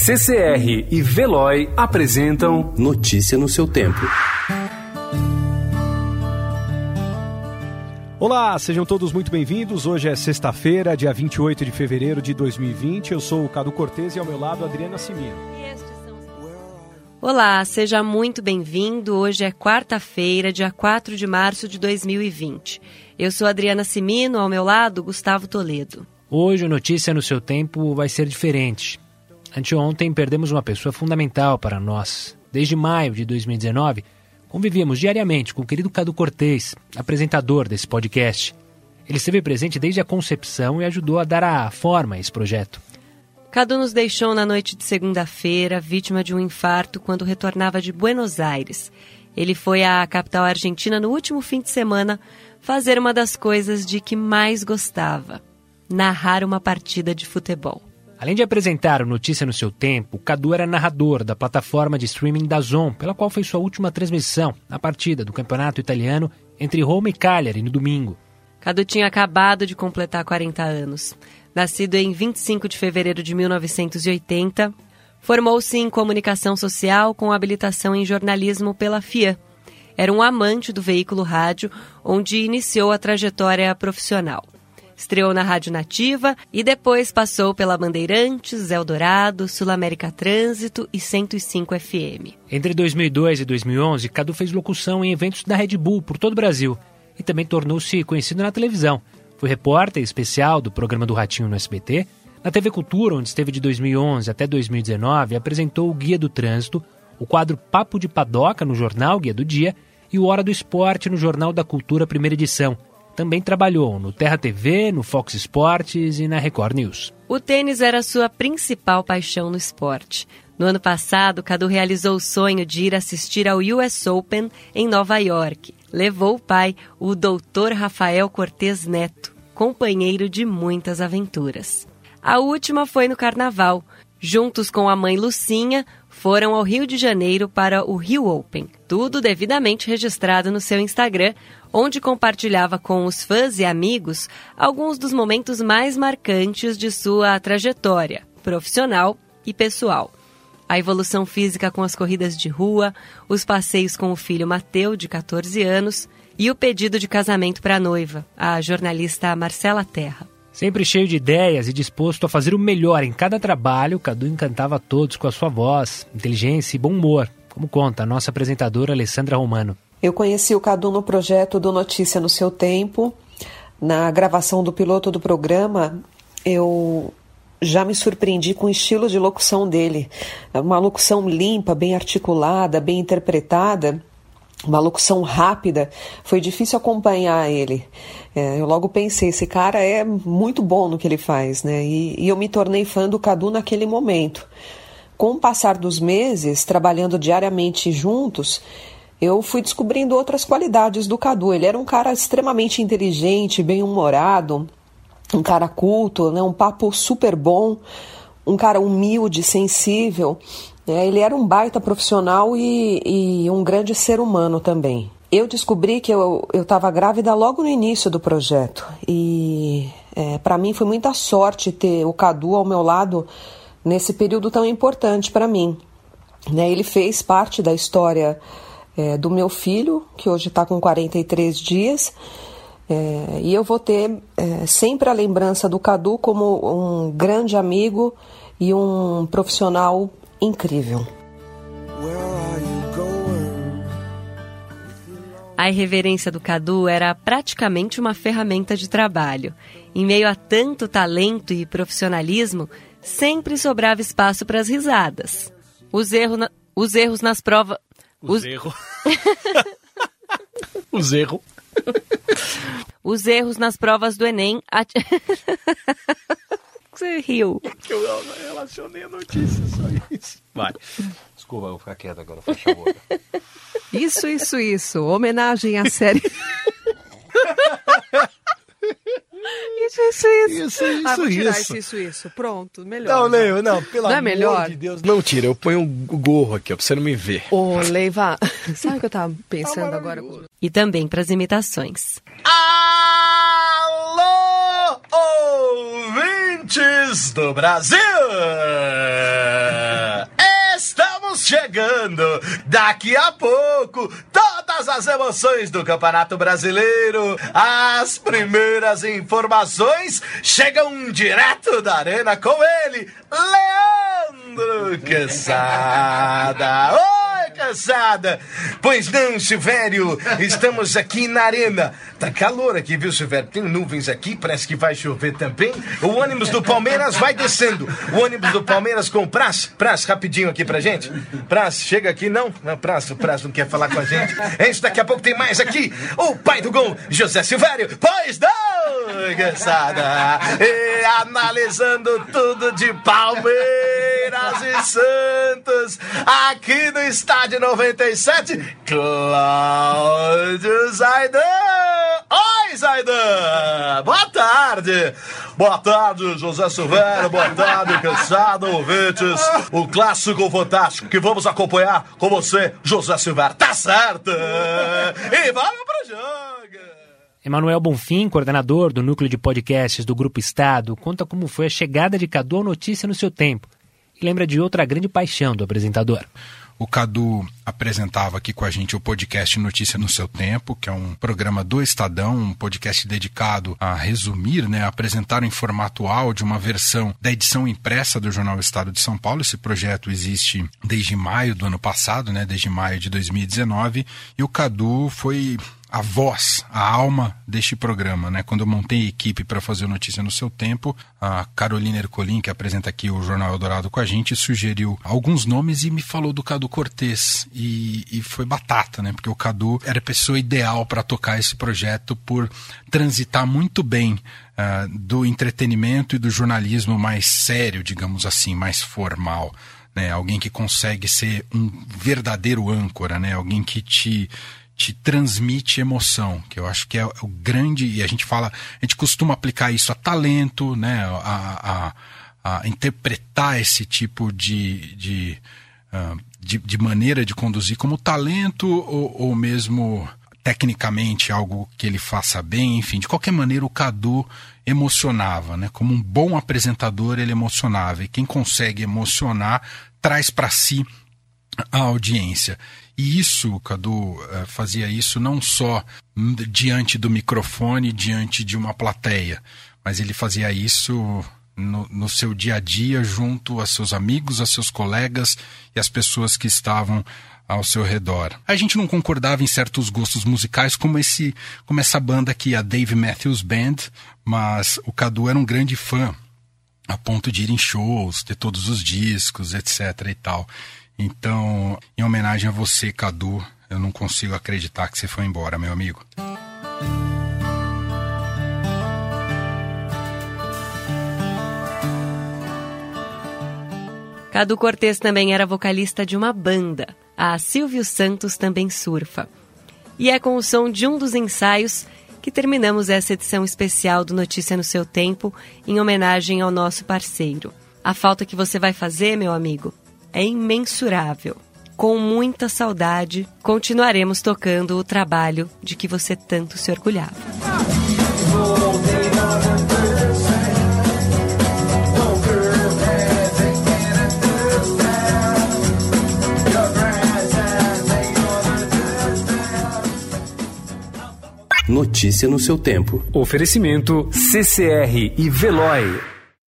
CCR e Veloy apresentam Notícia no seu tempo. Olá, sejam todos muito bem-vindos. Hoje é sexta-feira, dia 28 de fevereiro de 2020. Eu sou o Cado Cortez e ao meu lado Adriana Simino. Olá, seja muito bem-vindo. Hoje é quarta-feira, dia 4 de março de 2020. Eu sou Adriana Simino, ao meu lado Gustavo Toledo. Hoje o Notícia no seu tempo vai ser diferente. Anteontem perdemos uma pessoa fundamental para nós. Desde maio de 2019, convivíamos diariamente com o querido Cadu Cortez, apresentador desse podcast. Ele esteve presente desde a concepção e ajudou a dar a forma a esse projeto. Cadu nos deixou na noite de segunda-feira, vítima de um infarto, quando retornava de Buenos Aires. Ele foi à capital argentina no último fim de semana fazer uma das coisas de que mais gostava: narrar uma partida de futebol. Além de apresentar o Notícia no seu tempo, Cadu era narrador da plataforma de streaming da Zon, pela qual fez sua última transmissão na partida do campeonato italiano entre Roma e Cagliari no domingo. Cadu tinha acabado de completar 40 anos. Nascido em 25 de fevereiro de 1980, formou-se em comunicação social com habilitação em jornalismo pela FIA. Era um amante do veículo rádio, onde iniciou a trajetória profissional. Estreou na Rádio Nativa e depois passou pela Bandeirantes, Eldorado, Sul América Trânsito e 105 FM. Entre 2002 e 2011, Cadu fez locução em eventos da Red Bull por todo o Brasil e também tornou-se conhecido na televisão. Foi repórter especial do programa do Ratinho no SBT. Na TV Cultura, onde esteve de 2011 até 2019, apresentou o Guia do Trânsito, o quadro Papo de Padoca no jornal Guia do Dia e o Hora do Esporte no Jornal da Cultura, primeira edição. Também trabalhou no Terra TV, no Fox Sports e na Record News. O tênis era sua principal paixão no esporte. No ano passado, Cadu realizou o sonho de ir assistir ao US Open em Nova York. Levou o pai, o doutor Rafael Cortez Neto, companheiro de muitas aventuras. A última foi no carnaval. Juntos com a mãe Lucinha, foram ao Rio de Janeiro para o Rio Open. Tudo devidamente registrado no seu Instagram, onde compartilhava com os fãs e amigos alguns dos momentos mais marcantes de sua trajetória profissional e pessoal. A evolução física com as corridas de rua, os passeios com o filho Mateu, de 14 anos, e o pedido de casamento para a noiva, a jornalista Marcela Terra. Sempre cheio de ideias e disposto a fazer o melhor em cada trabalho, Cadu encantava todos com a sua voz, inteligência e bom humor, como conta a nossa apresentadora Alessandra Romano. Eu conheci o Cadu no projeto do Notícia no Seu Tempo. Na gravação do piloto do programa, eu já me surpreendi com o estilo de locução dele. É uma locução limpa, bem articulada, bem interpretada, uma locução rápida. Foi difícil acompanhar ele. É, eu logo pensei, esse cara é muito bom no que ele faz, né? E, e eu me tornei fã do Cadu naquele momento. Com o passar dos meses, trabalhando diariamente juntos, eu fui descobrindo outras qualidades do Cadu. Ele era um cara extremamente inteligente, bem-humorado, um cara culto, né? um papo super bom, um cara humilde, sensível. É, ele era um baita profissional e, e, um grande ser humano também. Eu descobri que eu estava grávida logo no início do projeto e é, para mim foi muita sorte ter o Cadu ao meu lado nesse período tão importante para mim. Né? Ele fez parte da história é, do meu filho, que hoje está com 43 dias. É, e eu vou ter é, sempre a lembrança do Cadu como um grande amigo e um profissional incrível. A irreverência do Cadu era praticamente uma ferramenta de trabalho. Em meio a tanto talento e profissionalismo, sempre sobrava espaço para as risadas. Os, erro na... Os erros nas provas. Os, erros. Os erros. Os erros nas provas do Enem. At... Você riu. Eu relacionei a notícia, só isso. Vai. Desculpa, eu vou ficar quieto agora, fecha a boca. Isso, isso, isso. Homenagem à série. Isso, isso, isso. Isso, isso, ah, vou tirar isso. isso, isso, isso. Pronto, melhor. Não, Leiva, não, pelo Não é amor melhor? de Deus. Não tira, eu ponho um gorro aqui, ó, pra você não me ver. Ô, Leiva, sabe o que eu tava pensando agora? E também para as imitações. Alô, do Brasil! chegando daqui a pouco. Todas as emoções do Campeonato Brasileiro, as primeiras informações chegam direto da arena com ele, Leandro Quesada. Oi, Pois não, Silvério, estamos aqui na arena. Tá calor aqui, viu, Silvério? Tem nuvens aqui, parece que vai chover também. O ônibus do Palmeiras vai descendo. O ônibus do Palmeiras com o Praz. Praz, rapidinho aqui pra gente. Praz, chega aqui, não? Não, Praz, o Praz não quer falar com a gente. Isso, daqui a pouco tem mais aqui. O pai do gol, José Silvério. Pois não, Quesada! E analisando tudo de Palmeiras e Santos aqui no Estádio 97, Cláudio Zaidan. Oi, Zaidan! Boa tarde! Boa tarde, José Silvério. Boa tarde, cansado, ouvintes. O clássico fantástico que vamos acompanhar com você, José Silvério. Tá certo! E vamos pro jogo! Emanuel Bonfim, coordenador do núcleo de podcasts do Grupo Estado, conta como foi a chegada de Cadu ao Notícia no seu tempo e lembra de outra grande paixão do apresentador. O Cadu apresentava aqui com a gente o podcast Notícia no Seu Tempo, que é um programa do Estadão, um podcast dedicado a resumir, né, a apresentar em formato áudio uma versão da edição impressa do Jornal Estado de São Paulo. Esse projeto existe desde maio do ano passado, né, desde maio de 2019, e o Cadu foi a voz, a alma deste programa, né? Quando eu montei a equipe para fazer o Notícia no seu tempo, a Carolina Ercolim, que apresenta aqui o Jornal Eldorado com a gente, sugeriu alguns nomes e me falou do Cadu Cortez. E, e foi batata, né? Porque o Cadu era a pessoa ideal para tocar esse projeto por transitar muito bem uh, do entretenimento e do jornalismo mais sério, digamos assim, mais formal. Né? Alguém que consegue ser um verdadeiro âncora, né? Alguém que te te transmite emoção, que eu acho que é o grande, e a gente fala, a gente costuma aplicar isso a talento, né, a, a, a interpretar esse tipo de, de, uh, de, de, maneira de conduzir como talento ou, ou mesmo tecnicamente algo que ele faça bem, enfim, de qualquer maneira o Cadu emocionava, né? Como um bom apresentador ele emocionava e quem consegue emocionar traz para si a audiência. E isso, Cadu, eh, fazia isso não só diante do microfone, diante de uma plateia, mas ele fazia isso no, no, seu dia a dia, junto a seus amigos, a seus colegas e as pessoas que estavam ao seu redor. A gente não concordava em certos gostos musicais, como esse, como essa banda aqui, a Dave Matthews Band, mas o Cadu era um grande fã, a ponto de ir em shows, ter todos os discos, etc. e tal. Então, em homenagem a você, Cadu, eu não consigo acreditar que você foi embora, meu amigo. Cadu Cortez também era vocalista de uma banda, a Silvio Santos Também Surfa. E é com o som de um dos ensaios que terminamos essa edição especial do Notícia no Seu Tempo, em homenagem ao nosso parceiro. A falta que você vai fazer, meu amigo, é imensurável. Com muita saudade, continuaremos tocando o trabalho de que você tanto se orgulhava. Notícia no seu tempo. Oferecimento CCR e Veloy.